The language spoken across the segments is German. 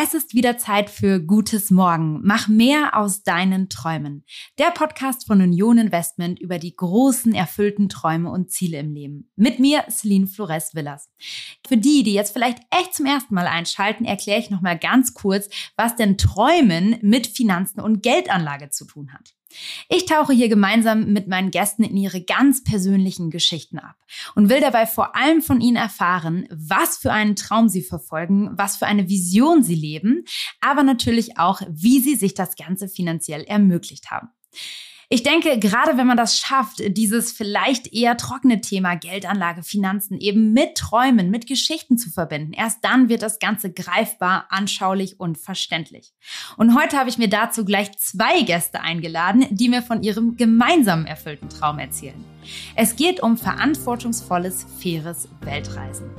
Es ist wieder Zeit für Gutes Morgen. Mach mehr aus deinen Träumen. Der Podcast von Union Investment über die großen erfüllten Träume und Ziele im Leben. Mit mir, Celine Flores Villas. Für die, die jetzt vielleicht echt zum ersten Mal einschalten, erkläre ich nochmal ganz kurz, was denn Träumen mit Finanzen und Geldanlage zu tun hat. Ich tauche hier gemeinsam mit meinen Gästen in ihre ganz persönlichen Geschichten ab und will dabei vor allem von ihnen erfahren, was für einen Traum sie verfolgen, was für eine Vision sie leben, aber natürlich auch, wie sie sich das Ganze finanziell ermöglicht haben. Ich denke, gerade wenn man das schafft, dieses vielleicht eher trockene Thema Geldanlage, Finanzen eben mit Träumen, mit Geschichten zu verbinden, erst dann wird das Ganze greifbar, anschaulich und verständlich. Und heute habe ich mir dazu gleich zwei Gäste eingeladen, die mir von ihrem gemeinsamen erfüllten Traum erzählen. Es geht um verantwortungsvolles, faires Weltreisen.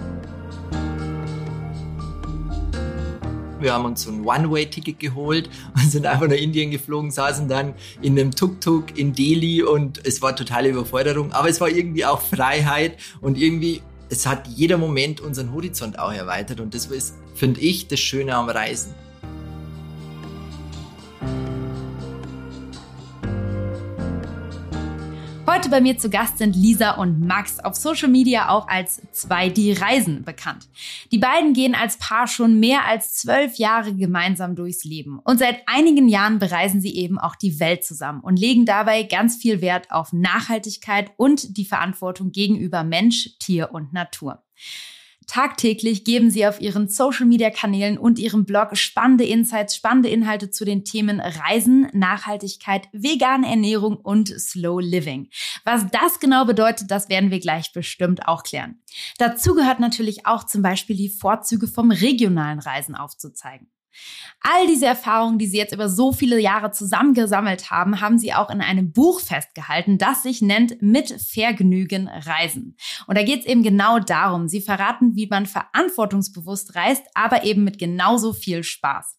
Wir haben uns so ein One-Way-Ticket geholt und sind einfach nach Indien geflogen, saßen dann in einem Tuk-Tuk in Delhi und es war totale Überforderung, aber es war irgendwie auch Freiheit und irgendwie, es hat jeder Moment unseren Horizont auch erweitert und das ist, finde ich, das Schöne am Reisen. Heute bei mir zu Gast sind Lisa und Max, auf Social Media auch als zwei die Reisen bekannt. Die beiden gehen als Paar schon mehr als zwölf Jahre gemeinsam durchs Leben und seit einigen Jahren bereisen sie eben auch die Welt zusammen und legen dabei ganz viel Wert auf Nachhaltigkeit und die Verantwortung gegenüber Mensch, Tier und Natur. Tagtäglich geben sie auf ihren Social-Media-Kanälen und ihrem Blog spannende Insights, spannende Inhalte zu den Themen Reisen, Nachhaltigkeit, vegane Ernährung und Slow Living. Was das genau bedeutet, das werden wir gleich bestimmt auch klären. Dazu gehört natürlich auch zum Beispiel die Vorzüge vom regionalen Reisen aufzuzeigen. All diese Erfahrungen, die Sie jetzt über so viele Jahre zusammengesammelt haben, haben Sie auch in einem Buch festgehalten, das sich nennt Mit Vergnügen Reisen. Und da geht es eben genau darum. Sie verraten, wie man verantwortungsbewusst reist, aber eben mit genauso viel Spaß.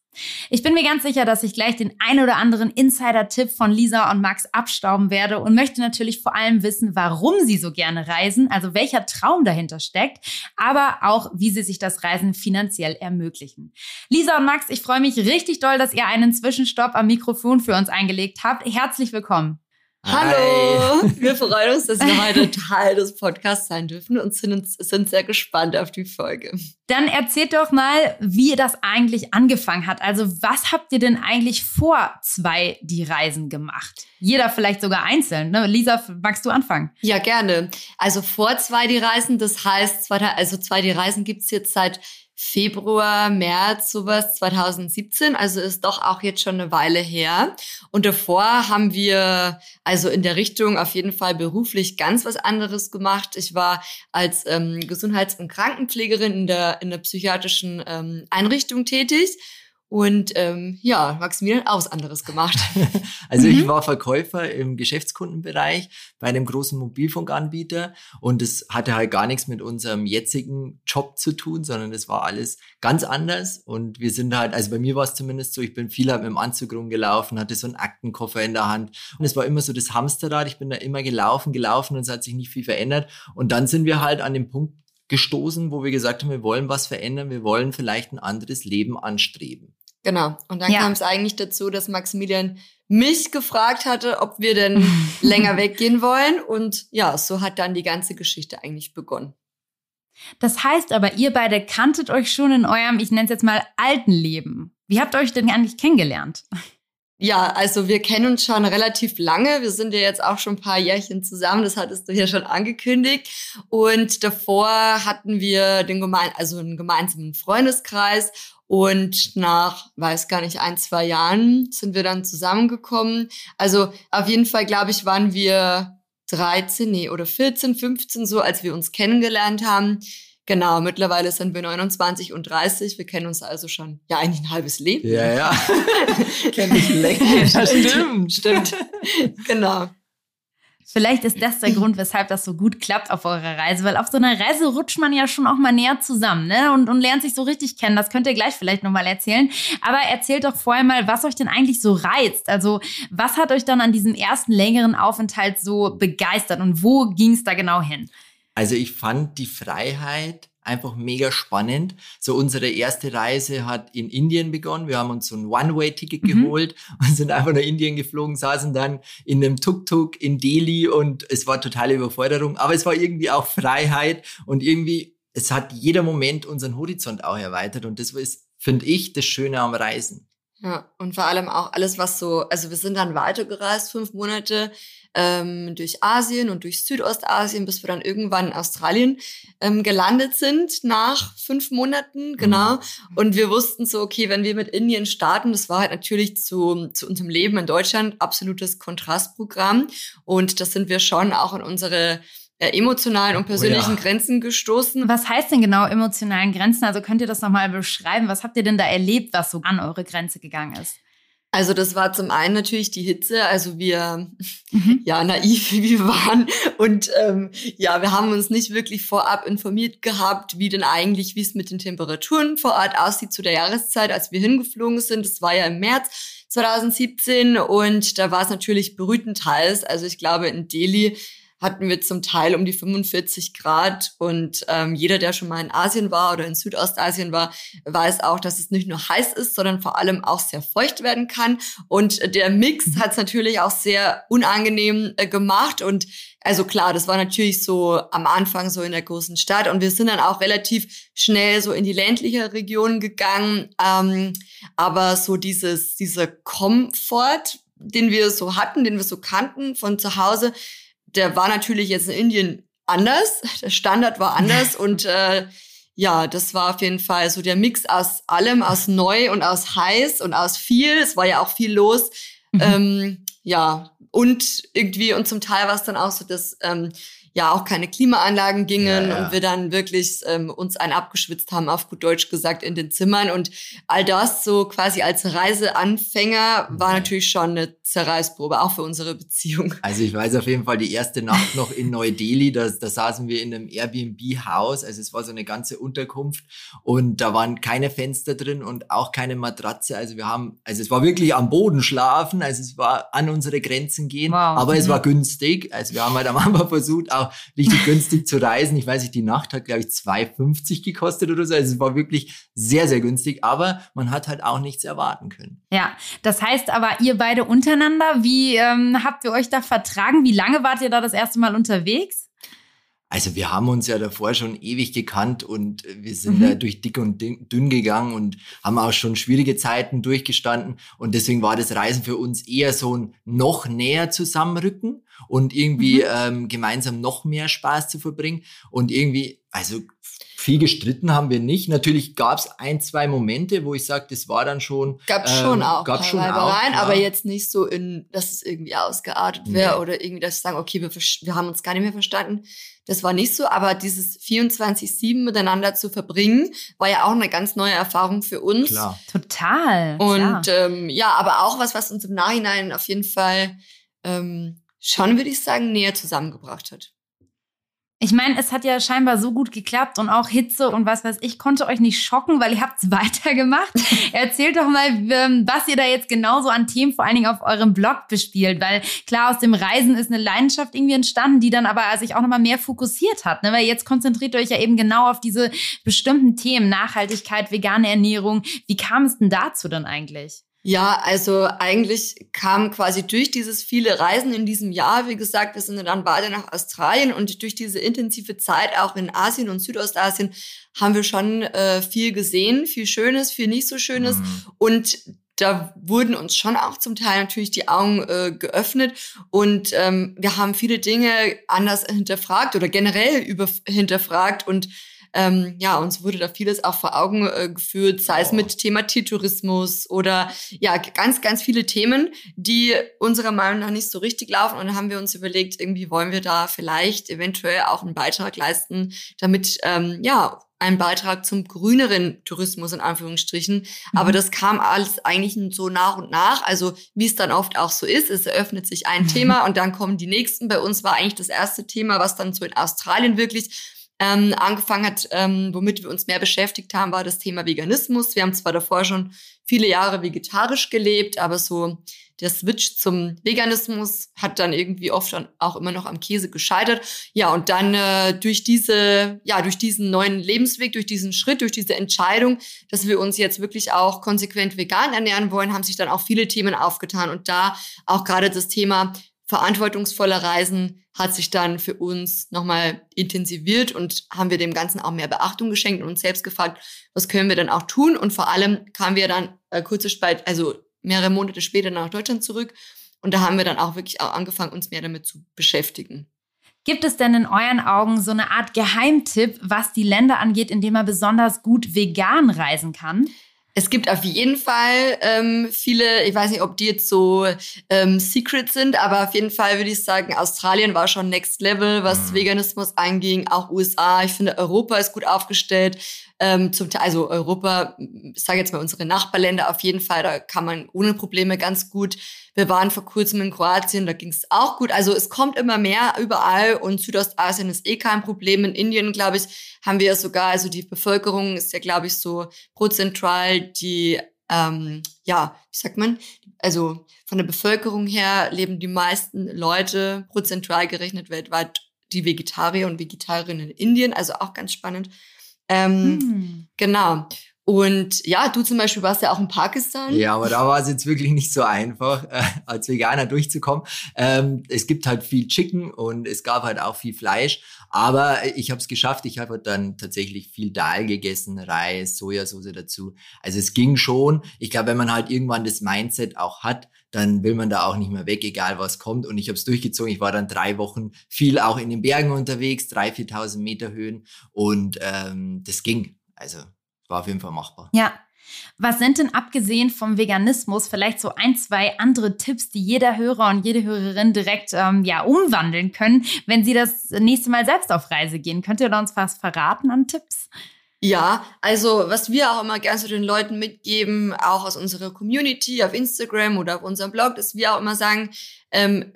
Ich bin mir ganz sicher, dass ich gleich den ein oder anderen Insider-Tipp von Lisa und Max abstauben werde und möchte natürlich vor allem wissen, warum sie so gerne reisen, also welcher Traum dahinter steckt, aber auch, wie sie sich das Reisen finanziell ermöglichen. Lisa und Max, ich freue mich richtig doll, dass ihr einen Zwischenstopp am Mikrofon für uns eingelegt habt. Herzlich willkommen. Hallo, wir freuen uns, dass wir heute Teil des Podcasts sein dürfen und sind, sind sehr gespannt auf die Folge. Dann erzählt doch mal, wie das eigentlich angefangen hat. Also was habt ihr denn eigentlich vor zwei die Reisen gemacht? Jeder vielleicht sogar einzeln. Ne? Lisa, magst du anfangen? Ja, gerne. Also vor zwei die Reisen, das heißt, also zwei die Reisen gibt's jetzt seit Februar, März, sowas 2017. Also ist doch auch jetzt schon eine Weile her. Und davor haben wir also in der Richtung auf jeden Fall beruflich ganz was anderes gemacht. Ich war als ähm, Gesundheits- und Krankenpflegerin in der, in der psychiatrischen ähm, Einrichtung tätig und ähm, ja, Maximilian auch was anderes gemacht. also ich mhm. war Verkäufer im Geschäftskundenbereich bei einem großen Mobilfunkanbieter und es hatte halt gar nichts mit unserem jetzigen Job zu tun, sondern es war alles ganz anders. Und wir sind halt, also bei mir war es zumindest so, ich bin viel halt mit dem Anzug rumgelaufen, hatte so einen Aktenkoffer in der Hand und es war immer so das Hamsterrad. Ich bin da immer gelaufen, gelaufen und es hat sich nicht viel verändert. Und dann sind wir halt an dem Punkt gestoßen, wo wir gesagt haben, wir wollen was verändern, wir wollen vielleicht ein anderes Leben anstreben. Genau. Und dann ja. kam es eigentlich dazu, dass Maximilian mich gefragt hatte, ob wir denn länger weggehen wollen. Und ja, so hat dann die ganze Geschichte eigentlich begonnen. Das heißt aber, ihr beide kanntet euch schon in eurem, ich nenne es jetzt mal, alten Leben. Wie habt ihr euch denn eigentlich kennengelernt? Ja, also wir kennen uns schon relativ lange. Wir sind ja jetzt auch schon ein paar Jährchen zusammen. Das hattest du ja schon angekündigt. Und davor hatten wir den gemein also einen gemeinsamen Freundeskreis. Und nach, weiß gar nicht, ein, zwei Jahren sind wir dann zusammengekommen. Also auf jeden Fall, glaube ich, waren wir 13, nee, oder 14, 15 so, als wir uns kennengelernt haben. Genau, mittlerweile sind wir 29 und 30. Wir kennen uns also schon, ja, eigentlich ein halbes Leben. Ja, ja. Kenne ich länger. Ja, stimmt, stimmt. genau. Vielleicht ist das der Grund, weshalb das so gut klappt auf eurer Reise, weil auf so einer Reise rutscht man ja schon auch mal näher zusammen ne? und, und lernt sich so richtig kennen. Das könnt ihr gleich vielleicht nochmal erzählen. Aber erzählt doch vorher mal, was euch denn eigentlich so reizt. Also was hat euch dann an diesem ersten längeren Aufenthalt so begeistert und wo ging es da genau hin? Also ich fand die Freiheit einfach mega spannend. So unsere erste Reise hat in Indien begonnen. Wir haben uns so ein One-Way-Ticket mhm. geholt und sind einfach nach Indien geflogen, saßen dann in einem Tuk-Tuk in Delhi und es war totale Überforderung, aber es war irgendwie auch Freiheit und irgendwie, es hat jeder Moment unseren Horizont auch erweitert und das ist, finde ich, das Schöne am Reisen. Ja, und vor allem auch alles, was so, also wir sind dann weitergereist, fünf Monate ähm, durch Asien und durch Südostasien, bis wir dann irgendwann in Australien ähm, gelandet sind nach fünf Monaten, genau. Mhm. Und wir wussten so, okay, wenn wir mit Indien starten, das war halt natürlich zu, zu unserem Leben in Deutschland absolutes Kontrastprogramm. Und das sind wir schon auch in unsere äh, emotionalen und persönlichen oh ja. Grenzen gestoßen. Was heißt denn genau emotionalen Grenzen? Also könnt ihr das nochmal beschreiben? Was habt ihr denn da erlebt, was so an eure Grenze gegangen ist? Also das war zum einen natürlich die Hitze, also wir mhm. ja naiv wie wir waren und ähm, ja wir haben uns nicht wirklich vorab informiert gehabt, wie denn eigentlich wie es mit den Temperaturen vor Ort aussieht zu der Jahreszeit, als wir hingeflogen sind. Das war ja im März 2017 und da war es natürlich brütend heiß. Also ich glaube in Delhi hatten wir zum Teil um die 45 Grad. Und ähm, jeder, der schon mal in Asien war oder in Südostasien war, weiß auch, dass es nicht nur heiß ist, sondern vor allem auch sehr feucht werden kann. Und der Mix mhm. hat es natürlich auch sehr unangenehm äh, gemacht. Und also klar, das war natürlich so am Anfang so in der großen Stadt. Und wir sind dann auch relativ schnell so in die ländliche Region gegangen. Ähm, aber so dieses, dieser Komfort, den wir so hatten, den wir so kannten von zu Hause, der war natürlich jetzt in Indien anders. Der Standard war anders und äh, ja, das war auf jeden Fall so der Mix aus allem, aus neu und aus heiß und aus viel. Es war ja auch viel los. Mhm. Ähm, ja, und irgendwie, und zum Teil war es dann auch so, dass ähm, ja auch keine Klimaanlagen gingen ja, ja. und wir dann wirklich ähm, uns einen abgeschwitzt haben, auf gut Deutsch gesagt, in den Zimmern. Und all das so quasi als Reiseanfänger war natürlich schon eine Zerreißprobe, auch für unsere Beziehung. Also ich weiß auf jeden Fall, die erste Nacht noch in Neu-Delhi, da, da saßen wir in einem Airbnb-Haus, also es war so eine ganze Unterkunft und da waren keine Fenster drin und auch keine Matratze. Also wir haben, also es war wirklich am Boden schlafen, also es war an unsere Grenzen gehen, wow. aber es mhm. war günstig. Also wir haben halt am Anfang versucht, auch richtig günstig zu reisen. Ich weiß nicht, die Nacht hat, glaube ich, 2,50 gekostet oder so. Also es war wirklich sehr, sehr günstig, aber man hat halt auch nichts erwarten können. Ja, das heißt aber, ihr beide untereinander, wie ähm, habt ihr euch da vertragen? Wie lange wart ihr da das erste Mal unterwegs? Also wir haben uns ja davor schon ewig gekannt und wir sind mhm. da durch dick und dünn gegangen und haben auch schon schwierige Zeiten durchgestanden. Und deswegen war das Reisen für uns eher so ein noch näher zusammenrücken und irgendwie mhm. ähm, gemeinsam noch mehr Spaß zu verbringen. Und irgendwie, also viel gestritten haben wir nicht. Natürlich gab es ein, zwei Momente, wo ich sage, das war dann schon. Gab ähm, schon auch gab schon Reibereien, ja. aber jetzt nicht so in, dass es irgendwie ausgeartet wäre nee. oder irgendwie, dass wir sagen, okay, wir, wir haben uns gar nicht mehr verstanden. Das war nicht so, aber dieses 24-7 miteinander zu verbringen, war ja auch eine ganz neue Erfahrung für uns. Klar. Total. Und ähm, ja, aber auch was, was uns im Nachhinein auf jeden Fall ähm, schon, würde ich sagen, näher zusammengebracht hat. Ich meine, es hat ja scheinbar so gut geklappt und auch Hitze und was weiß ich, konnte euch nicht schocken, weil ihr habt's weitergemacht. Erzählt doch mal, ähm, was ihr da jetzt genauso an Themen vor allen Dingen auf eurem Blog bespielt, weil klar, aus dem Reisen ist eine Leidenschaft irgendwie entstanden, die dann aber sich auch nochmal mehr fokussiert hat, ne? weil jetzt konzentriert ihr euch ja eben genau auf diese bestimmten Themen, Nachhaltigkeit, vegane Ernährung. Wie kam es denn dazu dann eigentlich? Ja, also eigentlich kam quasi durch dieses viele Reisen in diesem Jahr, wie gesagt, wir sind dann beide nach Australien und durch diese intensive Zeit auch in Asien und Südostasien haben wir schon äh, viel gesehen, viel Schönes, viel nicht so Schönes. Mhm. und da wurden uns schon auch zum Teil natürlich die Augen äh, geöffnet. Und ähm, wir haben viele Dinge anders hinterfragt oder generell über hinterfragt. Und ähm, ja, uns wurde da vieles auch vor Augen äh, geführt, sei es mit Thema Tiertourismus oder ja, ganz, ganz viele Themen, die unserer Meinung nach nicht so richtig laufen. Und dann haben wir uns überlegt, irgendwie wollen wir da vielleicht eventuell auch einen Beitrag leisten, damit ähm, ja ein Beitrag zum grüneren Tourismus in Anführungsstrichen. Mhm. Aber das kam alles eigentlich so nach und nach. Also wie es dann oft auch so ist, es eröffnet sich ein Thema und dann kommen die nächsten. Bei uns war eigentlich das erste Thema, was dann so in Australien wirklich ähm, angefangen hat, ähm, womit wir uns mehr beschäftigt haben, war das Thema Veganismus. Wir haben zwar davor schon viele Jahre vegetarisch gelebt, aber so der Switch zum Veganismus hat dann irgendwie oft auch immer noch am Käse gescheitert. Ja, und dann äh, durch diese, ja, durch diesen neuen Lebensweg, durch diesen Schritt, durch diese Entscheidung, dass wir uns jetzt wirklich auch konsequent vegan ernähren wollen, haben sich dann auch viele Themen aufgetan. Und da auch gerade das Thema verantwortungsvoller Reisen hat sich dann für uns nochmal intensiviert und haben wir dem Ganzen auch mehr Beachtung geschenkt und uns selbst gefragt, was können wir dann auch tun? Und vor allem kamen wir dann äh, kurze Zeit, also mehrere Monate später nach Deutschland zurück. Und da haben wir dann auch wirklich auch angefangen, uns mehr damit zu beschäftigen. Gibt es denn in euren Augen so eine Art Geheimtipp, was die Länder angeht, in denen man besonders gut vegan reisen kann? Es gibt auf jeden Fall ähm, viele, ich weiß nicht, ob die jetzt so ähm, secret sind, aber auf jeden Fall würde ich sagen, Australien war schon Next Level, was mhm. Veganismus anging, auch USA. Ich finde, Europa ist gut aufgestellt ähm, zum Teil, also Europa, ich sage jetzt mal unsere Nachbarländer auf jeden Fall, da kann man ohne Probleme ganz gut. Wir waren vor kurzem in Kroatien, da ging es auch gut. Also es kommt immer mehr überall und Südostasien ist eh kein Problem. In Indien, glaube ich, haben wir sogar, also die Bevölkerung ist ja, glaube ich, so prozentual die, ähm, ja, wie sagt man, also von der Bevölkerung her leben die meisten Leute prozentual gerechnet weltweit die Vegetarier und Vegetarierinnen in Indien, also auch ganz spannend. Ähm, hm. Genau. Und ja, du zum Beispiel warst ja auch in Pakistan. Ja, aber da war es jetzt wirklich nicht so einfach, äh, als Veganer durchzukommen. Ähm, es gibt halt viel Chicken und es gab halt auch viel Fleisch. Aber ich habe es geschafft. Ich habe dann tatsächlich viel Dal gegessen, Reis, Sojasauce dazu. Also es ging schon. Ich glaube, wenn man halt irgendwann das Mindset auch hat, dann will man da auch nicht mehr weg, egal was kommt. Und ich habe es durchgezogen. Ich war dann drei Wochen viel auch in den Bergen unterwegs, drei, 4.000 Meter Höhen. Und ähm, das ging. Also war auf jeden Fall machbar. Ja. Was sind denn abgesehen vom Veganismus vielleicht so ein, zwei andere Tipps, die jeder Hörer und jede Hörerin direkt ähm, ja, umwandeln können, wenn sie das nächste Mal selbst auf Reise gehen? Könnt ihr uns was verraten an Tipps? Ja, also was wir auch immer gerne zu den Leuten mitgeben, auch aus unserer Community auf Instagram oder auf unserem Blog, dass wir auch immer sagen, ähm,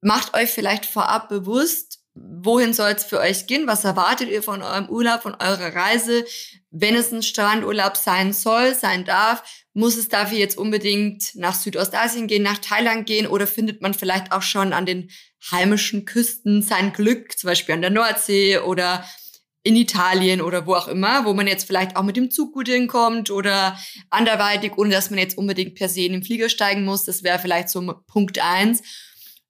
macht euch vielleicht vorab bewusst, wohin soll es für euch gehen? Was erwartet ihr von eurem Urlaub, von eurer Reise? Wenn es ein Strandurlaub sein soll, sein darf, muss es dafür jetzt unbedingt nach Südostasien gehen, nach Thailand gehen oder findet man vielleicht auch schon an den heimischen Küsten sein Glück, zum Beispiel an der Nordsee oder in Italien oder wo auch immer, wo man jetzt vielleicht auch mit dem Zug gut hinkommt oder anderweitig, ohne dass man jetzt unbedingt per se in den Flieger steigen muss. Das wäre vielleicht so Punkt eins.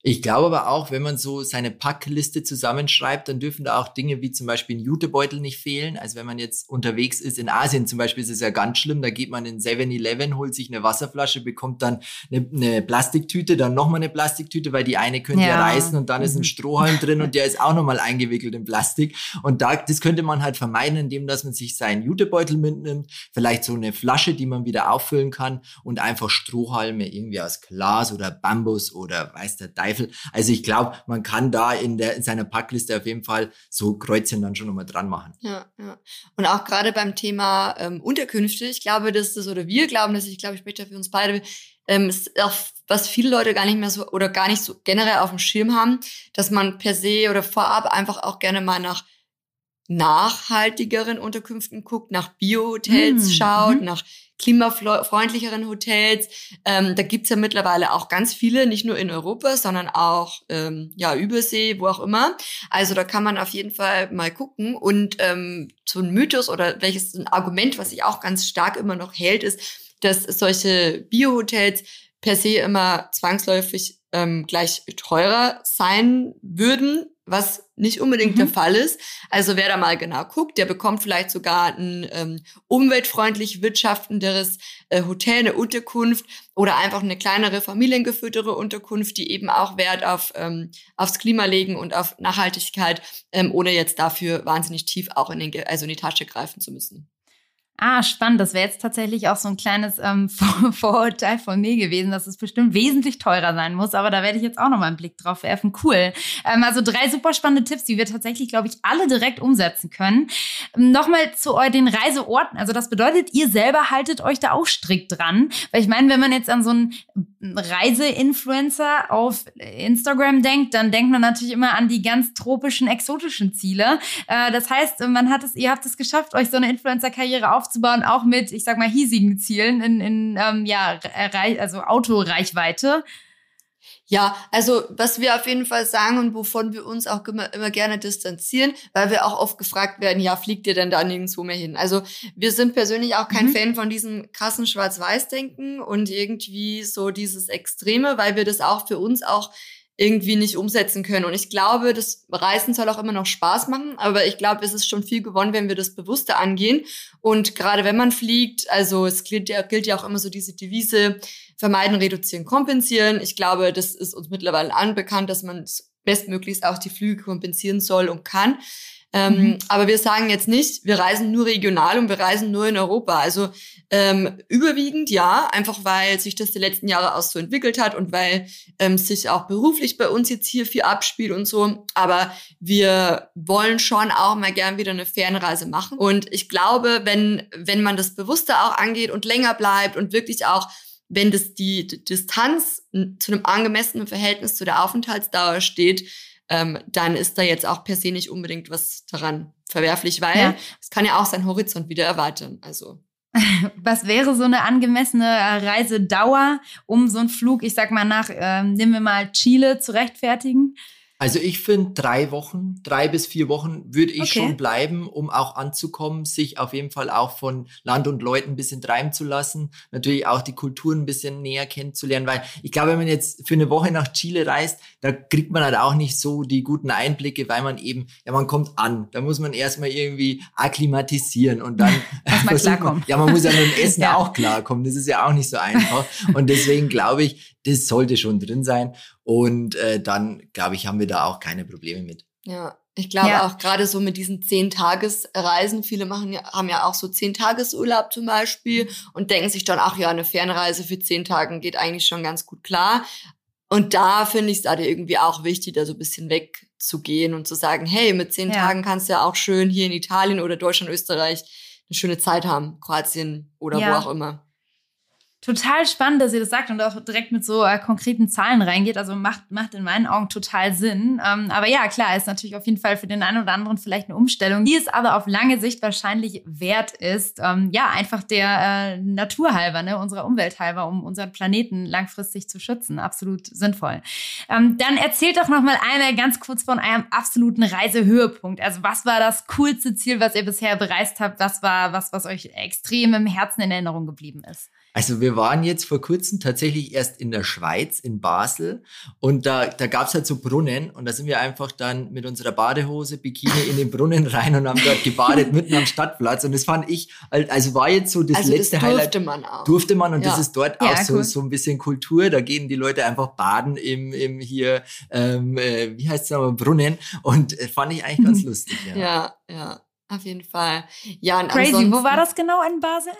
Ich glaube aber auch, wenn man so seine Packliste zusammenschreibt, dann dürfen da auch Dinge wie zum Beispiel ein Jutebeutel nicht fehlen. Also wenn man jetzt unterwegs ist, in Asien zum Beispiel ist es ja ganz schlimm, da geht man in 7-Eleven, holt sich eine Wasserflasche, bekommt dann eine, eine Plastiktüte, dann nochmal eine Plastiktüte, weil die eine könnte ja, reißen und dann ist ein mhm. Strohhalm drin und der ist auch nochmal eingewickelt in Plastik. Und da, das könnte man halt vermeiden, indem dass man sich seinen Jutebeutel mitnimmt, vielleicht so eine Flasche, die man wieder auffüllen kann und einfach Strohhalme irgendwie aus Glas oder Bambus oder weiß der Teufel Zweifel. Also ich glaube, man kann da in, der, in seiner Packliste auf jeden Fall so Kreuzchen dann schon nochmal dran machen. Ja, ja. Und auch gerade beim Thema ähm, Unterkünfte, ich glaube, dass das, oder wir glauben, dass ich glaube, ich spreche da für uns beide, ähm, ist auch was viele Leute gar nicht mehr so oder gar nicht so generell auf dem Schirm haben, dass man per se oder vorab einfach auch gerne mal nach nachhaltigeren Unterkünften guckt, nach Bio-Hotels mm, schaut, mm. nach klimafreundlicheren Hotels. Ähm, da gibt's ja mittlerweile auch ganz viele, nicht nur in Europa, sondern auch ähm, ja Übersee, wo auch immer. Also da kann man auf jeden Fall mal gucken. Und ähm, so ein Mythos oder welches ein Argument, was sich auch ganz stark immer noch hält, ist, dass solche Bio-Hotels per se immer zwangsläufig ähm, gleich teurer sein würden, was nicht unbedingt mhm. der Fall ist. Also wer da mal genau guckt, der bekommt vielleicht sogar ein ähm, umweltfreundlich wirtschaftenderes äh, Hotel, eine Unterkunft oder einfach eine kleinere familiengeführtere Unterkunft, die eben auch Wert auf ähm, aufs Klima legen und auf Nachhaltigkeit, ähm, ohne jetzt dafür wahnsinnig tief auch in den also in die Tasche greifen zu müssen. Ah, spannend. Das wäre jetzt tatsächlich auch so ein kleines ähm, Vor Vorurteil von mir gewesen, dass es bestimmt wesentlich teurer sein muss. Aber da werde ich jetzt auch noch mal einen Blick drauf werfen. Cool. Ähm, also drei super spannende Tipps, die wir tatsächlich, glaube ich, alle direkt umsetzen können. Ähm, Nochmal zu den Reiseorten. Also das bedeutet, ihr selber haltet euch da auch strikt dran. Weil ich meine, wenn man jetzt an so einen Reiseinfluencer auf Instagram denkt, dann denkt man natürlich immer an die ganz tropischen, exotischen Ziele. Äh, das heißt, man hat es, ihr habt es geschafft, euch so eine Influencer-Karriere aufzubauen aufzubauen, auch mit, ich sag mal, hiesigen Zielen in, in ähm, ja, also Autoreichweite. Ja, also was wir auf jeden Fall sagen und wovon wir uns auch immer, immer gerne distanzieren, weil wir auch oft gefragt werden, ja, fliegt ihr denn da nirgendwo mehr hin? Also wir sind persönlich auch kein mhm. Fan von diesem krassen Schwarz-Weiß-Denken und irgendwie so dieses Extreme, weil wir das auch für uns auch irgendwie nicht umsetzen können. Und ich glaube, das Reisen soll auch immer noch Spaß machen, aber ich glaube, es ist schon viel gewonnen, wenn wir das bewusster angehen. Und gerade wenn man fliegt, also es gilt ja, gilt ja auch immer so diese Devise, vermeiden, reduzieren, kompensieren. Ich glaube, das ist uns mittlerweile anbekannt, dass man bestmöglichst auch die Flüge kompensieren soll und kann. Ähm, mhm. Aber wir sagen jetzt nicht, wir reisen nur regional und wir reisen nur in Europa. Also ähm, überwiegend ja, einfach weil sich das die letzten Jahre auch so entwickelt hat und weil ähm, sich auch beruflich bei uns jetzt hier viel abspielt und so. Aber wir wollen schon auch mal gern wieder eine Fernreise machen. Und ich glaube, wenn, wenn man das bewusster auch angeht und länger bleibt und wirklich auch wenn das die Distanz zu einem angemessenen Verhältnis zu der Aufenthaltsdauer steht, ähm, dann ist da jetzt auch per se nicht unbedingt was daran verwerflich, weil ja. es kann ja auch seinen Horizont wieder erweitern. Also was wäre so eine angemessene Reisedauer, um so einen Flug, ich sag mal nach, ähm, nehmen wir mal Chile, zu rechtfertigen? Also ich finde drei Wochen, drei bis vier Wochen würde ich okay. schon bleiben, um auch anzukommen, sich auf jeden Fall auch von Land und Leuten ein bisschen treiben zu lassen, natürlich auch die Kulturen ein bisschen näher kennenzulernen, weil ich glaube, wenn man jetzt für eine Woche nach Chile reist, da kriegt man halt auch nicht so die guten Einblicke, weil man eben, ja, man kommt an, da muss man erstmal irgendwie akklimatisieren und dann man klarkommen. ja, man muss ja mit dem Essen ja. auch klarkommen, das ist ja auch nicht so einfach und deswegen glaube ich, das sollte schon drin sein. Und äh, dann, glaube ich, haben wir da auch keine Probleme mit. Ja, ich glaube ja. auch gerade so mit diesen zehn Tagesreisen, viele machen ja, haben ja auch so zehn Tagesurlaub zum Beispiel und denken sich dann, ach ja, eine Fernreise für zehn Tagen geht eigentlich schon ganz gut klar. Und da finde ich es halt irgendwie auch wichtig, da so ein bisschen wegzugehen und zu sagen, hey, mit zehn ja. Tagen kannst du ja auch schön hier in Italien oder Deutschland, Österreich eine schöne Zeit haben, Kroatien oder ja. wo auch immer total spannend, dass ihr das sagt und auch direkt mit so äh, konkreten Zahlen reingeht. Also macht, macht in meinen Augen total Sinn. Ähm, aber ja, klar, ist natürlich auf jeden Fall für den einen oder anderen vielleicht eine Umstellung, die es aber auf lange Sicht wahrscheinlich wert ist. Ähm, ja, einfach der äh, Natur halber, ne, unserer Umwelt halber, um unseren Planeten langfristig zu schützen. Absolut sinnvoll. Ähm, dann erzählt doch noch mal einmal ganz kurz von eurem absoluten Reisehöhepunkt. Also was war das coolste Ziel, was ihr bisher bereist habt? Was war was, was euch extrem im Herzen in Erinnerung geblieben ist? Also wir waren jetzt vor kurzem tatsächlich erst in der Schweiz, in Basel. Und da, da gab es halt so Brunnen. Und da sind wir einfach dann mit unserer Badehose, Bikini in den Brunnen rein und haben dort gebadet mitten am Stadtplatz. Und das fand ich, also war jetzt so das also letzte das durfte Highlight. man auch. Durfte man. Und ja. das ist dort ja, auch so, cool. so ein bisschen Kultur. Da gehen die Leute einfach baden im, im hier, ähm, äh, wie heißt es nochmal, Brunnen. Und äh, fand ich eigentlich ganz lustig. Ja, ja, ja auf jeden Fall. Ja, und Crazy. Wo war das genau in Basel?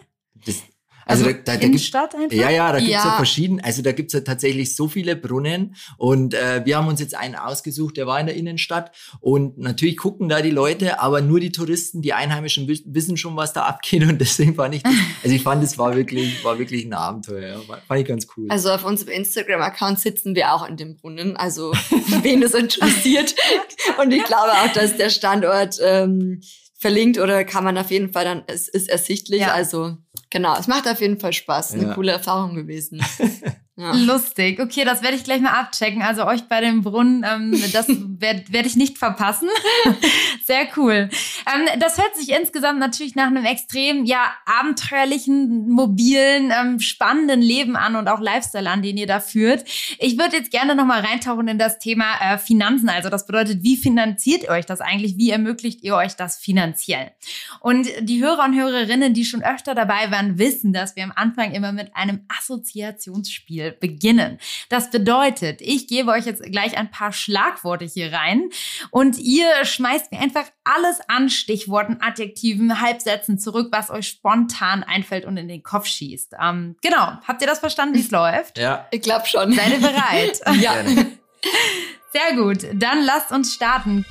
Das, also, also da, da, da einfach? Ja, ja, da gibt's ja. ja verschiedene, also da gibt's ja tatsächlich so viele Brunnen und äh, wir haben uns jetzt einen ausgesucht, der war in der Innenstadt und natürlich gucken da die Leute, aber nur die Touristen, die Einheimischen wissen schon, was da abgeht und deswegen fand ich, das, also ich fand, es war wirklich, war wirklich ein Abenteuer, ja. fand ich ganz cool. Also auf unserem Instagram-Account sitzen wir auch in dem Brunnen, also wen es interessiert und ich glaube auch, dass der Standort ähm, verlinkt oder kann man auf jeden Fall dann, es ist ersichtlich, ja. also Genau, es macht auf jeden Fall Spaß. Eine ja. coole Erfahrung gewesen. Ja. Lustig. Okay, das werde ich gleich mal abchecken. Also euch bei dem Brunnen, ähm, das werde werd ich nicht verpassen. Sehr cool. Ähm, das hört sich insgesamt natürlich nach einem extrem ja abenteuerlichen, mobilen, ähm, spannenden Leben an und auch Lifestyle an, den ihr da führt. Ich würde jetzt gerne noch mal reintauchen in das Thema äh, Finanzen. Also das bedeutet, wie finanziert ihr euch das eigentlich? Wie ermöglicht ihr euch das finanziell? Und die Hörer und Hörerinnen, die schon öfter dabei waren, wissen, dass wir am Anfang immer mit einem Assoziationsspiel Spiel beginnen. Das bedeutet, ich gebe euch jetzt gleich ein paar Schlagworte hier rein und ihr schmeißt mir einfach alles an Stichworten, Adjektiven, Halbsätzen zurück, was euch spontan einfällt und in den Kopf schießt. Ähm, genau. Habt ihr das verstanden, wie es läuft? Ja. Ich glaube schon. Seid ihr bereit? ja. Sehr gut. Dann lasst uns starten.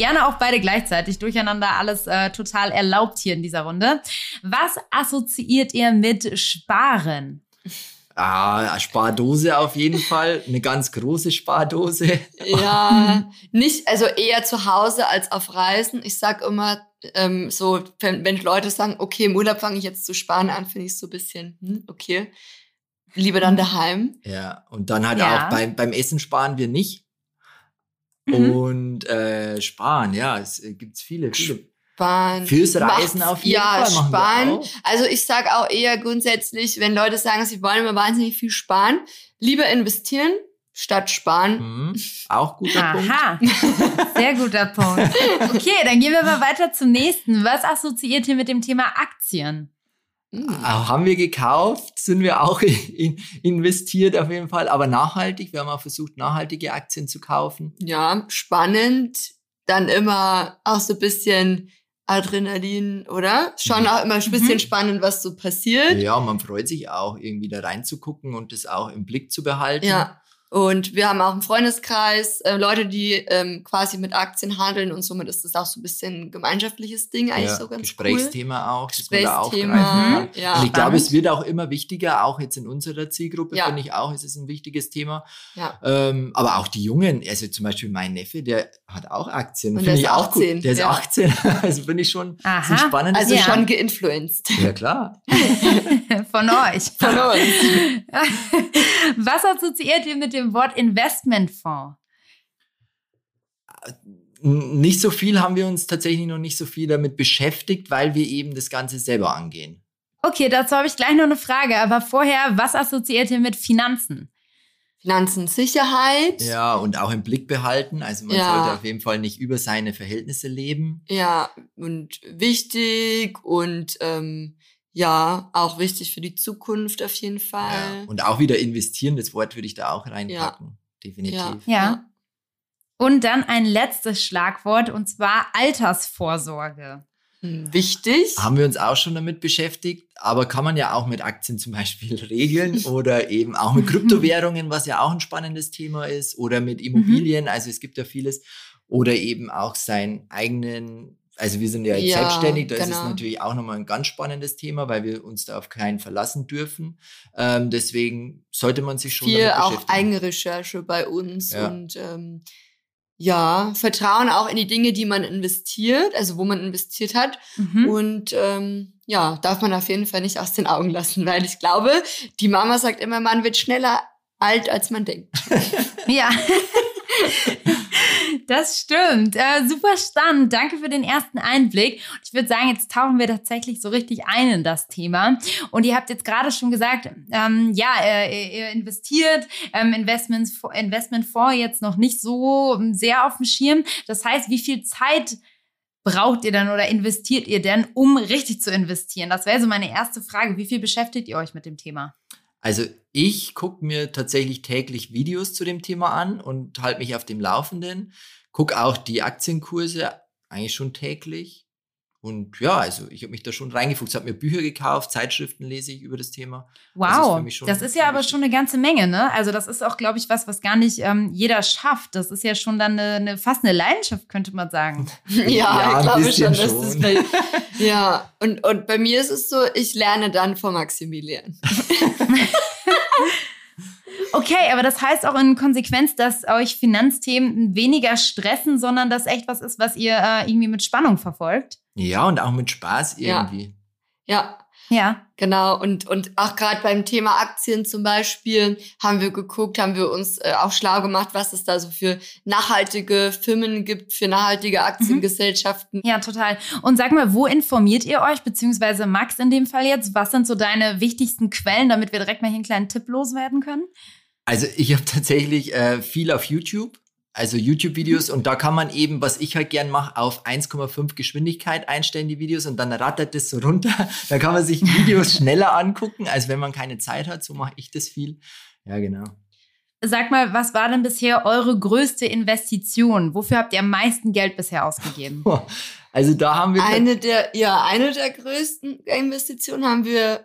Gerne auch beide gleichzeitig, durcheinander alles äh, total erlaubt hier in dieser Runde. Was assoziiert ihr mit Sparen? Ah, Spardose auf jeden Fall. Eine ganz große Spardose. Ja, nicht, also eher zu Hause als auf Reisen. Ich sag immer, ähm, so, wenn, wenn Leute sagen, okay, im Urlaub fange ich jetzt zu sparen an, finde ich so ein bisschen, hm, okay. Lieber dann daheim. Ja, und dann halt Ja. auch beim, beim Essen sparen wir nicht. Mhm. Und äh, sparen, ja, es äh, gibt viele, viele. Sparen. Fürs Reisen auf jeden ja, Fall machen wir sparen. auch. Also ich sag auch eher grundsätzlich, wenn Leute sagen, sie wollen immer wahnsinnig viel sparen, lieber investieren statt sparen. Mhm. Auch guter Punkt. Aha, sehr guter Punkt. Okay, dann gehen wir mal weiter zum nächsten. Was assoziiert ihr mit dem Thema Aktien? Hm. Auch haben wir gekauft, sind wir auch in, investiert auf jeden Fall, aber nachhaltig. Wir haben auch versucht, nachhaltige Aktien zu kaufen. Ja, spannend. Dann immer auch so ein bisschen Adrenalin, oder? Schon auch immer ein bisschen Mhm. spannend, was so passiert. Ja, man freut sich auch, irgendwie da reinzugucken und das auch im Blick zu behalten. Ja. Und wir haben auch im Freundeskreis äh, Leute, die ähm, quasi mit Aktien handeln und somit ist das auch so ein bisschen ein gemeinschaftliches Ding, eigentlich ja, so ganz Gesprächsthema auch, das man da Gesprächsthema, kann. Mhm. ja. Und ich glaube, es wird auch immer wichtiger, auch jetzt in unserer Zielgruppe, Ja. finde ich auch, es ist ein wichtiges Thema. Ja. Ähm, aber auch die Jungen, also zum Beispiel mein Neffe, der hat auch Aktien. Und Finde der ich ist auch gut. 18, Der ist ja. 18. Also finde ich schon Aha. spannend. Also Ja. schon geinfluenced. ja, klar. Von euch. Von uns. Was assoziiert ihr mit dem Wort Investmentfonds? Nicht so viel haben wir uns tatsächlich noch nicht so viel damit beschäftigt, weil wir eben das Ganze selber angehen. Okay, dazu habe ich gleich noch eine Frage, aber vorher, was assoziiert ihr mit Finanzen? Finanzen, Sicherheit. Ja, und auch im Blick behalten. Also man Ja. sollte auf jeden Fall nicht über seine Verhältnisse leben. Ja, und wichtig und ähm, ja, auch wichtig für die Zukunft auf jeden Fall. Ja. Und auch wieder investieren, das Wort würde ich da auch reinpacken. Definitiv. Ja. Und dann ein letztes Schlagwort und zwar Altersvorsorge. Hm, Wichtig. Haben wir uns auch schon damit beschäftigt, aber kann man ja auch mit Aktien zum Beispiel regeln oder eben auch mit Kryptowährungen, was ja auch ein spannendes Thema ist, oder mit Immobilien, also es gibt ja vieles, oder eben auch seinen eigenen, also wir sind ja jetzt Ja, selbstständig, da ist es genau. natürlich auch nochmal ein ganz spannendes Thema, weil wir uns da auf keinen verlassen dürfen. Ähm, deswegen sollte man sich schon Viel damit auch beschäftigen. Eigenrecherche bei uns Ja. und ähm, ja, Vertrauen auch in die Dinge, die man investiert, also wo man investiert hat. Mhm. Und ähm, ja, darf man auf jeden Fall nicht aus den Augen lassen, weil ich glaube, die Mama sagt immer, man wird schneller alt, als man denkt. Ja. Das stimmt. Äh, super spannend. Danke für den ersten Einblick. Ich würde sagen, jetzt tauchen wir tatsächlich so richtig ein in das Thema. Und ihr habt jetzt gerade schon gesagt, ähm, ja, äh, ihr investiert, ähm, Investments, Investmentfonds jetzt noch nicht so ähm, sehr auf dem Schirm. Das heißt, wie viel Zeit braucht ihr dann oder investiert ihr denn, um richtig zu investieren? Das wäre so meine erste Frage. Wie viel beschäftigt ihr euch mit dem Thema? Also ich gucke mir tatsächlich täglich Videos zu dem Thema an und halte mich auf dem Laufenden. Guck auch die Aktienkurse eigentlich schon täglich. Und ja, also ich habe mich da schon reingefuchst, habe mir Bücher gekauft, Zeitschriften lese ich über das Thema. Das ist Wow, für mich schon das ist ja aber schon eine ganze Menge, ne? Also das ist auch, glaube ich, was, was gar nicht ähm, jeder schafft. Das ist ja schon dann eine, eine fast eine Leidenschaft, könnte man sagen. ja, Ja, ich glaube schon, das bei, ja, und, und bei mir ist es so, ich lerne dann von Maximilian. Okay, aber das heißt auch in Konsequenz, dass euch Finanzthemen weniger stressen, sondern das echt was ist, was ihr äh, irgendwie mit Spannung verfolgt. Ja, und auch mit Spaß Ja. irgendwie. Ja, Ja. Genau, und, und auch gerade beim Thema Aktien zum Beispiel haben wir geguckt, haben wir uns äh, auch schlau gemacht, was es da so für nachhaltige Firmen gibt, für nachhaltige Aktiengesellschaften. Ja, total. Und sag mal, wo informiert ihr euch, beziehungsweise Max in dem Fall jetzt? Was sind so deine wichtigsten Quellen, damit wir direkt mal hier einen kleinen Tipp loswerden können? Also ich habe tatsächlich äh, viel auf YouTube. also YouTube-Videos und da kann man eben, was ich halt gern mache, auf 1,5 Geschwindigkeit einstellen, die Videos und dann rattert das so runter. Da kann man sich Videos schneller angucken, als wenn man keine Zeit hat. So mache ich das viel. Ja, genau. Sag mal, was war denn bisher eure größte Investition? Wofür habt ihr am meisten Geld bisher ausgegeben? Also da haben wir eine der ja eine der größten Investitionen haben wir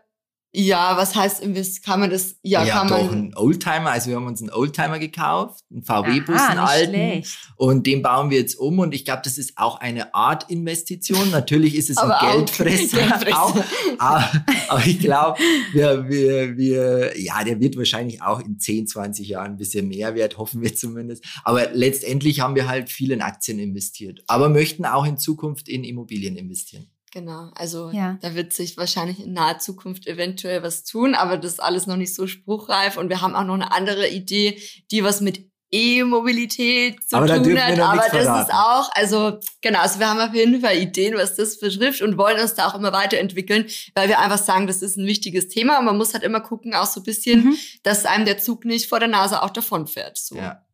ja, was heißt invest? Kann man das? Ja, ja kann doch, man. ein Oldtimer. Also wir haben uns einen Oldtimer gekauft, einen VW-Bus, einen alten. Schlecht. Und den bauen wir jetzt um. Und ich glaube, das ist auch eine Art Investition. Natürlich ist es ein Geldfresser. Geldfresser. Auch, aber, aber ich glaube, wir, wir, wir, ja, der wird wahrscheinlich auch in 10, 20 Jahren ein bisschen mehr wert, hoffen wir zumindest. Aber letztendlich haben wir halt viel in Aktien investiert. Aber möchten auch in Zukunft in Immobilien investieren. Genau, also ja. da wird sich wahrscheinlich in naher Zukunft eventuell was tun, aber das ist alles noch nicht so spruchreif und wir haben auch noch eine andere Idee, die was mit E-Mobilität zu aber tun hat, aber das verraten. ist auch, also genau, also wir haben auf jeden Fall Ideen, was das betrifft und wollen uns da auch immer weiterentwickeln, weil wir einfach sagen, das ist ein wichtiges Thema und man muss halt immer gucken, auch so ein bisschen, mhm. dass einem der Zug nicht vor der Nase auch davonfährt. So. Ja.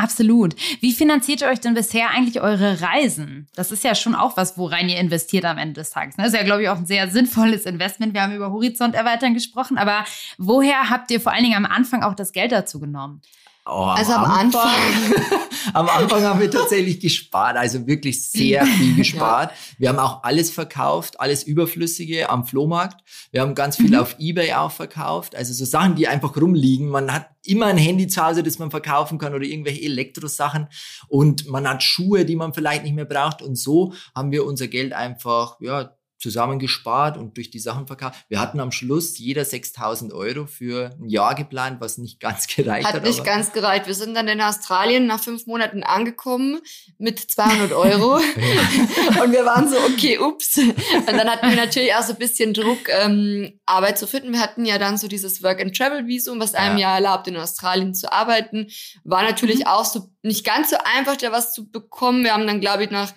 Absolut. Wie finanziert ihr euch denn bisher eigentlich eure Reisen? Das ist ja schon auch was, worein ihr investiert am Ende des Tages. Das ist ja, glaube ich, auch ein sehr sinnvolles Investment. Wir haben über Horizont erweitern gesprochen, aber woher habt ihr vor allen Dingen am Anfang auch das Geld dazu genommen? Oh, also am Anfang, Anfang am Anfang haben wir tatsächlich gespart, also wirklich sehr viel gespart. Ja. Wir haben auch alles verkauft, alles Überflüssige am Flohmarkt. Wir haben ganz viel mhm. auf eBay auch verkauft, also so Sachen, die einfach rumliegen. Man hat immer ein Handy zu Hause, das man verkaufen kann oder irgendwelche Elektrosachen und man hat Schuhe, die man vielleicht nicht mehr braucht und so haben wir unser Geld einfach ja zusammengespart und durch die Sachen verkauft. Wir hatten am Schluss jeder 6000 Euro für ein Jahr geplant, was nicht ganz gereicht hat. Hat nicht ganz gereicht. Wir sind dann in Australien nach fünf Monaten angekommen mit 200 Euro und wir waren so, okay, ups. Und dann hatten wir natürlich auch so ein bisschen Druck, ähm, Arbeit zu finden. Wir hatten ja dann so dieses Work-and-Travel-Visum, was einem ja. ja erlaubt, in Australien zu arbeiten. War natürlich mhm. auch so nicht ganz so einfach, da was zu bekommen. Wir haben dann, glaube ich, nach,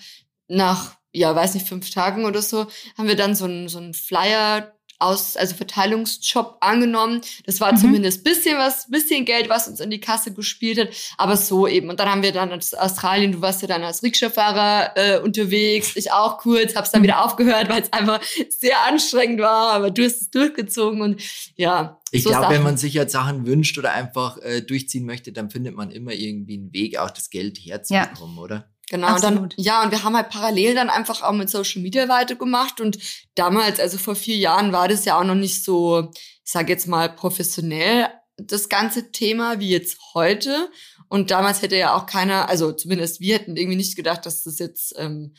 nach ja, weiß nicht, fünf Tagen oder so, haben wir dann so einen, so einen Flyer aus, also Verteilungsjob angenommen. Das war mhm. zumindest bisschen was, bisschen Geld, was uns in die Kasse gespielt hat, aber so eben. Und dann haben wir dann aus Australien, du warst ja dann als Rikscha-Fahrer äh, unterwegs, ich auch kurz, hab's dann mhm. wieder aufgehört, weil es einfach sehr anstrengend war, aber du hast es durchgezogen und ja. Ich so glaube, wenn man sich jetzt Sachen wünscht oder einfach äh, durchziehen möchte, dann findet man immer irgendwie einen Weg, auch das Geld herzubekommen, ja. oder? Genau, Absolut. und dann, ja, und wir haben halt parallel dann einfach auch mit Social Media weitergemacht und damals, also vor vier Jahren, war das ja auch noch nicht so, ich sag jetzt mal, professionell, das ganze Thema wie jetzt heute. Und damals hätte ja auch keiner, also zumindest wir hätten irgendwie nicht gedacht, dass das jetzt ähm,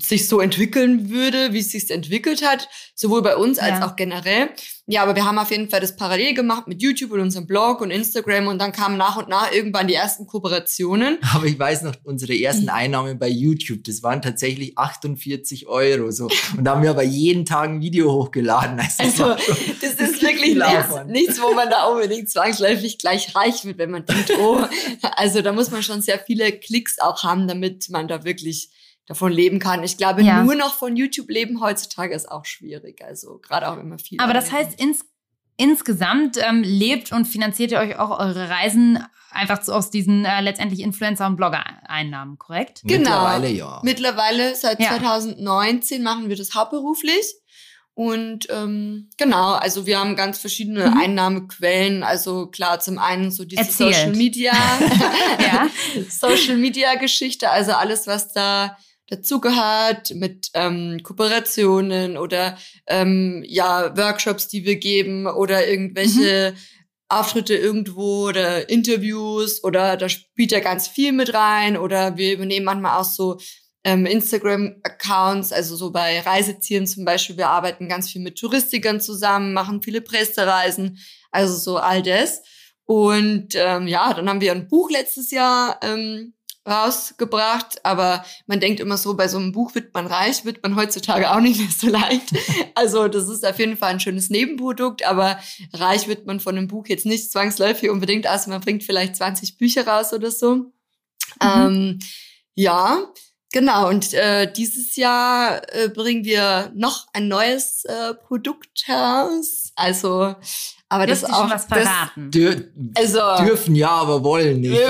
sich so entwickeln würde, wie es sich entwickelt hat, sowohl bei uns als ja. auch generell. Ja, aber wir haben auf jeden Fall das parallel gemacht mit YouTube und unserem Blog und Instagram und dann kamen nach und nach irgendwann die ersten Kooperationen. Aber ich weiß noch, unsere ersten Einnahmen bei YouTube, das waren tatsächlich 48 Euro so. Und da haben wir aber jeden Tag ein Video hochgeladen. Also, also das ist wirklich nichts, nichts, wo man da unbedingt zwangsläufig gleich reich wird, wenn man denkt, oh, also da muss man schon sehr viele Klicks auch haben, damit man da wirklich davon leben kann. Ich glaube, ja. nur noch von YouTube leben heutzutage ist auch schwierig. Also gerade auch immer viel. Aber das heißt, ins, insgesamt ähm, lebt und finanziert ihr euch auch eure Reisen einfach so aus diesen äh, letztendlich Influencer- und Blogger-Einnahmen, korrekt? Genau. Mittlerweile ja. Mittlerweile seit ja. 2019 machen wir das hauptberuflich. Und ähm, genau, also wir haben ganz verschiedene mhm. Einnahmequellen. Also klar, zum einen so diese Erzählt. Social Media. Social Media Geschichte, also alles, was da dazugehört mit ähm, Kooperationen oder ähm, ja Workshops, die wir geben oder irgendwelche mhm. Auftritte irgendwo oder Interviews oder da spielt ja ganz viel mit rein oder wir übernehmen manchmal auch so ähm, Instagram-Accounts, also so bei Reisezielen zum Beispiel. Wir arbeiten ganz viel mit Touristikern zusammen, machen viele Pressereisen, also so all das. Und ähm, ja, dann haben wir ein Buch letztes Jahr ähm, rausgebracht, aber man denkt immer so, bei so einem Buch wird man reich, wird man heutzutage auch nicht mehr so leicht. Also das ist auf jeden Fall ein schönes Nebenprodukt, aber reich wird man von einem Buch jetzt nicht zwangsläufig unbedingt, also man bringt vielleicht 20 Bücher raus oder so. Mhm. Ähm, ja, genau. Und äh, dieses Jahr äh, bringen wir noch ein neues äh, Produkt heraus. Also Aber das ist auch was verraten. Dür also, dürfen ja, aber wollen nicht.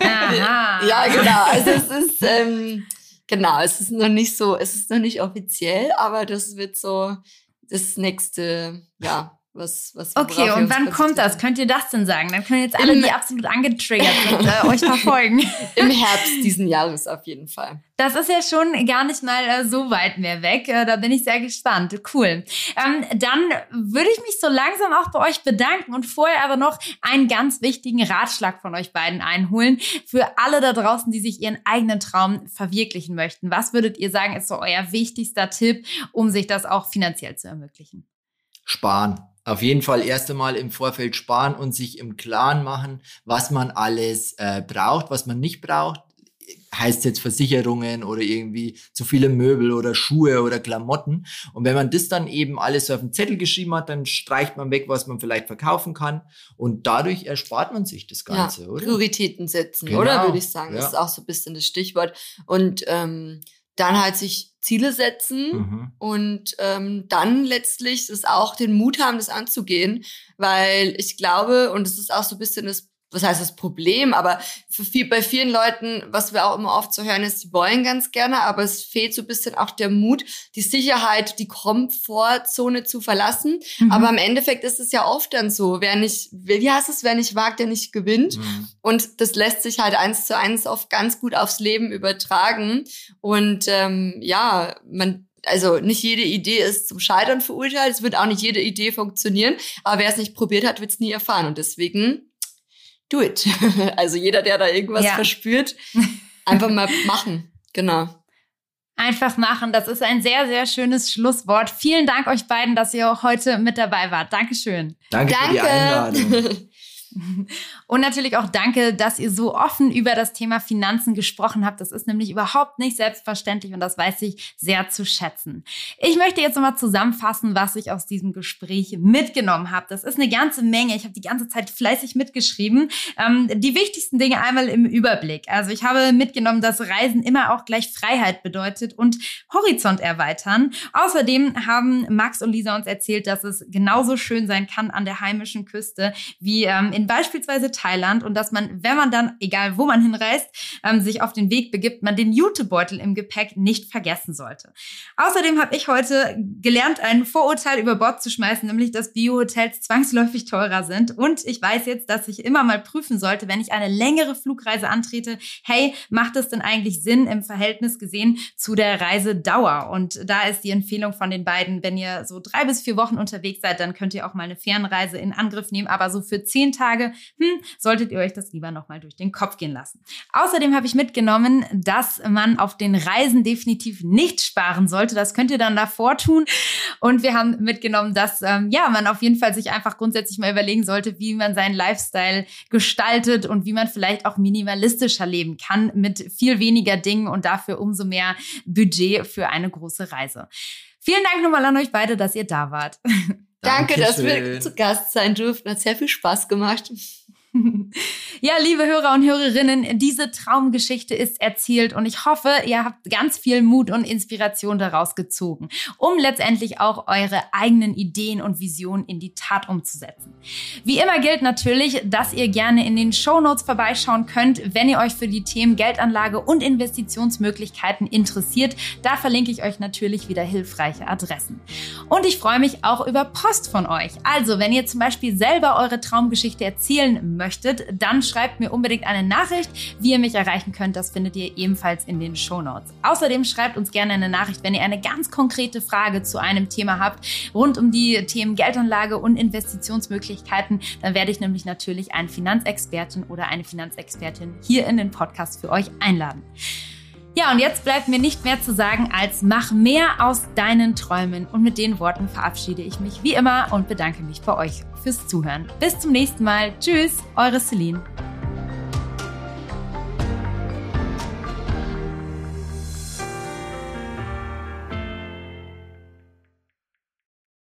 Aha. ja, genau. Also es ist ähm, genau, es ist noch nicht so, es ist noch nicht offiziell, aber das wird so das nächste, ja, was, was Okay, und wann kommt das? Könnt ihr das denn sagen? Dann können jetzt alle, die absolut angetriggert sind, äh, euch verfolgen. Im Herbst diesen Jahres auf jeden Fall. Das ist ja schon gar nicht mal äh, so weit mehr weg. Äh, da bin ich sehr gespannt. Cool. Ähm, dann würde ich mich so langsam auch bei euch bedanken und vorher aber noch einen ganz wichtigen Ratschlag von euch beiden einholen. Für alle da draußen, die sich ihren eigenen Traum verwirklichen möchten. Was würdet ihr sagen, ist so euer wichtigster Tipp, um sich das auch finanziell zu ermöglichen? Sparen auf jeden Fall erst einmal im Vorfeld sparen und sich im Klaren machen, was man alles äh, braucht, was man nicht braucht. Heißt jetzt Versicherungen oder irgendwie zu viele Möbel oder Schuhe oder Klamotten. Und wenn man das dann eben alles so auf den Zettel geschrieben hat, dann streicht man weg, was man vielleicht verkaufen kann. Und dadurch erspart man sich das Ganze, ja, oder? Prioritäten setzen, genau. oder? Würde ich sagen. Ja. Das ist auch so ein bisschen das Stichwort. Und ähm, dann halt sich Ziele setzen mhm. und ähm, dann letztlich es auch den Mut haben, das anzugehen, weil ich glaube, und es ist auch so ein bisschen das was heißt das Problem, aber viel, bei vielen Leuten, was wir auch immer oft so hören, ist, die wollen ganz gerne, aber es fehlt so ein bisschen auch der Mut, die Sicherheit, die Komfortzone zu verlassen. Mhm. Aber im Endeffekt ist es ja oft dann so, wer nicht, wie heißt es, wer nicht wagt, der nicht gewinnt. Mhm. Und das lässt sich halt eins zu eins oft ganz gut aufs Leben übertragen. Und ähm, ja, man also nicht jede Idee ist zum Scheitern verurteilt. Es wird auch nicht jede Idee funktionieren. Aber wer es nicht probiert hat, wird es nie erfahren. Und deswegen do it. Also jeder, der da irgendwas ja. verspürt, einfach mal machen. Genau. Einfach machen. Das ist ein sehr, sehr schönes Schlusswort. Vielen Dank euch beiden, dass ihr auch heute mit dabei wart. Dankeschön. Danke, Danke. für die Einladung. Und natürlich auch danke, dass ihr so offen über das Thema Finanzen gesprochen habt. Das ist nämlich überhaupt nicht selbstverständlich und das weiß ich sehr zu schätzen. Ich möchte jetzt nochmal zusammenfassen, was ich aus diesem Gespräch mitgenommen habe. Das ist eine ganze Menge. Ich habe die ganze Zeit fleißig mitgeschrieben. Ähm, die wichtigsten Dinge einmal im Überblick. Also ich habe mitgenommen, dass Reisen immer auch gleich Freiheit bedeutet und Horizont erweitern. Außerdem haben Max und Lisa uns erzählt, dass es genauso schön sein kann an der heimischen Küste wie ähm, in beispielsweise Thailand und dass man, wenn man dann, egal wo man hinreist, ähm, sich auf den Weg begibt, man den Jutebeutel im Gepäck nicht vergessen sollte. Außerdem habe ich heute gelernt, ein Vorurteil über Bord zu schmeißen, nämlich dass Bio-Hotels zwangsläufig teurer sind. Und ich weiß jetzt, dass ich immer mal prüfen sollte, wenn ich eine längere Flugreise antrete, hey, macht es denn eigentlich Sinn im Verhältnis gesehen zu der Reisedauer? Und da ist die Empfehlung von den beiden, wenn ihr so drei bis vier Wochen unterwegs seid, dann könnt ihr auch mal eine Fernreise in Angriff nehmen. Aber so für zehn Tage Tage, hm, solltet ihr euch das lieber nochmal durch den Kopf gehen lassen. Außerdem habe ich mitgenommen, dass man auf den Reisen definitiv nicht sparen sollte. Das könnt ihr dann davor tun. Und wir haben mitgenommen, dass ähm, ja man auf jeden Fall sich einfach grundsätzlich mal überlegen sollte, wie man seinen Lifestyle gestaltet und wie man vielleicht auch minimalistischer leben kann mit viel weniger Dingen und dafür umso mehr Budget für eine große Reise. Vielen Dank nochmal an euch beide, dass ihr da wart. Danke, dass wir zu Gast sein durften. Hat sehr viel Spaß gemacht. Ja, liebe Hörer und Hörerinnen, diese Traumgeschichte ist erzählt und ich hoffe, ihr habt ganz viel Mut und Inspiration daraus gezogen, um letztendlich auch eure eigenen Ideen und Visionen in die Tat umzusetzen. Wie immer gilt natürlich, dass ihr gerne in den Show Notes vorbeischauen könnt, wenn ihr euch für die Themen Geldanlage und Investitionsmöglichkeiten interessiert. Da verlinke ich euch natürlich wieder hilfreiche Adressen. Und ich freue mich auch über Post von euch. Also, wenn ihr zum Beispiel selber eure Traumgeschichte erzählen möchtet, möchtet, dann schreibt mir unbedingt eine Nachricht. Wie ihr mich erreichen könnt, das findet ihr ebenfalls in den Show Notes. Außerdem schreibt uns gerne eine Nachricht, wenn ihr eine ganz konkrete Frage zu einem Thema habt, rund um die Themen Geldanlage und Investitionsmöglichkeiten. Dann werde ich nämlich natürlich einen Finanzexperten oder eine Finanzexpertin hier in den Podcast für euch einladen. Ja, und jetzt bleibt mir nicht mehr zu sagen, als mach mehr aus deinen Träumen. Und mit den Worten verabschiede ich mich wie immer und bedanke mich bei euch fürs Zuhören. Bis zum nächsten Mal. Tschüss, eure Celine.